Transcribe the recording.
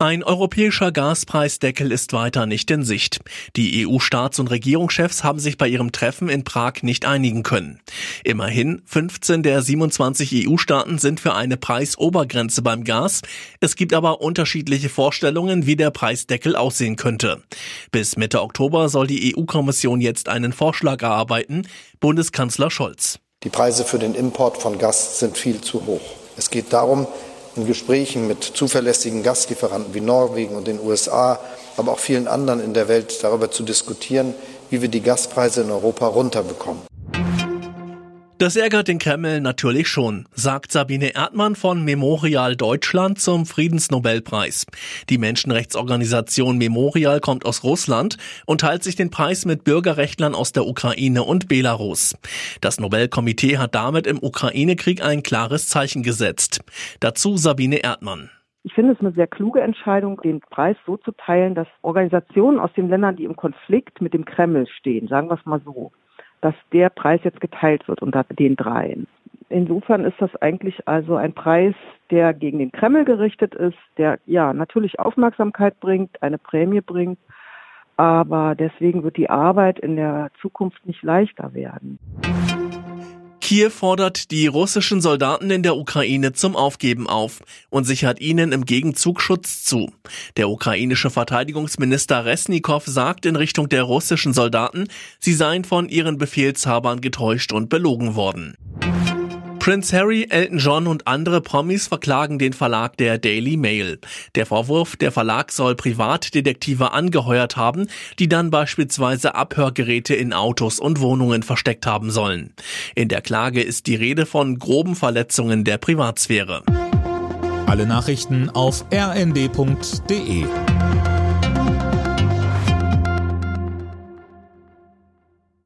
Ein europäischer Gaspreisdeckel ist weiter nicht in Sicht. Die EU-Staats- und Regierungschefs haben sich bei ihrem Treffen in Prag nicht einigen können. Immerhin 15 der 27 EU-Staaten sind für eine Preisobergrenze beim Gas. Es gibt aber unterschiedliche Vorstellungen, wie der Preisdeckel aussehen könnte. Bis Mitte Oktober soll die EU-Kommission jetzt einen Vorschlag erarbeiten. Bundeskanzler Scholz. Die Preise für den Import von Gas sind viel zu hoch. Es geht darum, in Gesprächen mit zuverlässigen Gaslieferanten wie Norwegen und den USA, aber auch vielen anderen in der Welt darüber zu diskutieren, wie wir die Gaspreise in Europa runterbekommen. Das ärgert den Kreml natürlich schon, sagt Sabine Erdmann von Memorial Deutschland zum Friedensnobelpreis. Die Menschenrechtsorganisation Memorial kommt aus Russland und teilt sich den Preis mit Bürgerrechtlern aus der Ukraine und Belarus. Das Nobelkomitee hat damit im Ukraine-Krieg ein klares Zeichen gesetzt. Dazu Sabine Erdmann. Ich finde es eine sehr kluge Entscheidung, den Preis so zu teilen, dass Organisationen aus den Ländern, die im Konflikt mit dem Kreml stehen, sagen wir es mal so, dass der Preis jetzt geteilt wird unter den dreien. Insofern ist das eigentlich also ein Preis, der gegen den Kreml gerichtet ist, der ja natürlich Aufmerksamkeit bringt, eine Prämie bringt, aber deswegen wird die Arbeit in der Zukunft nicht leichter werden. Kiew fordert die russischen Soldaten in der Ukraine zum Aufgeben auf und sichert ihnen im Gegenzug Schutz zu. Der ukrainische Verteidigungsminister Resnikow sagt in Richtung der russischen Soldaten, sie seien von ihren Befehlshabern getäuscht und belogen worden. Prince Harry, Elton John und andere Promis verklagen den Verlag der Daily Mail. Der Vorwurf, der Verlag soll Privatdetektive angeheuert haben, die dann beispielsweise Abhörgeräte in Autos und Wohnungen versteckt haben sollen. In der Klage ist die Rede von groben Verletzungen der Privatsphäre. Alle Nachrichten auf rnd.de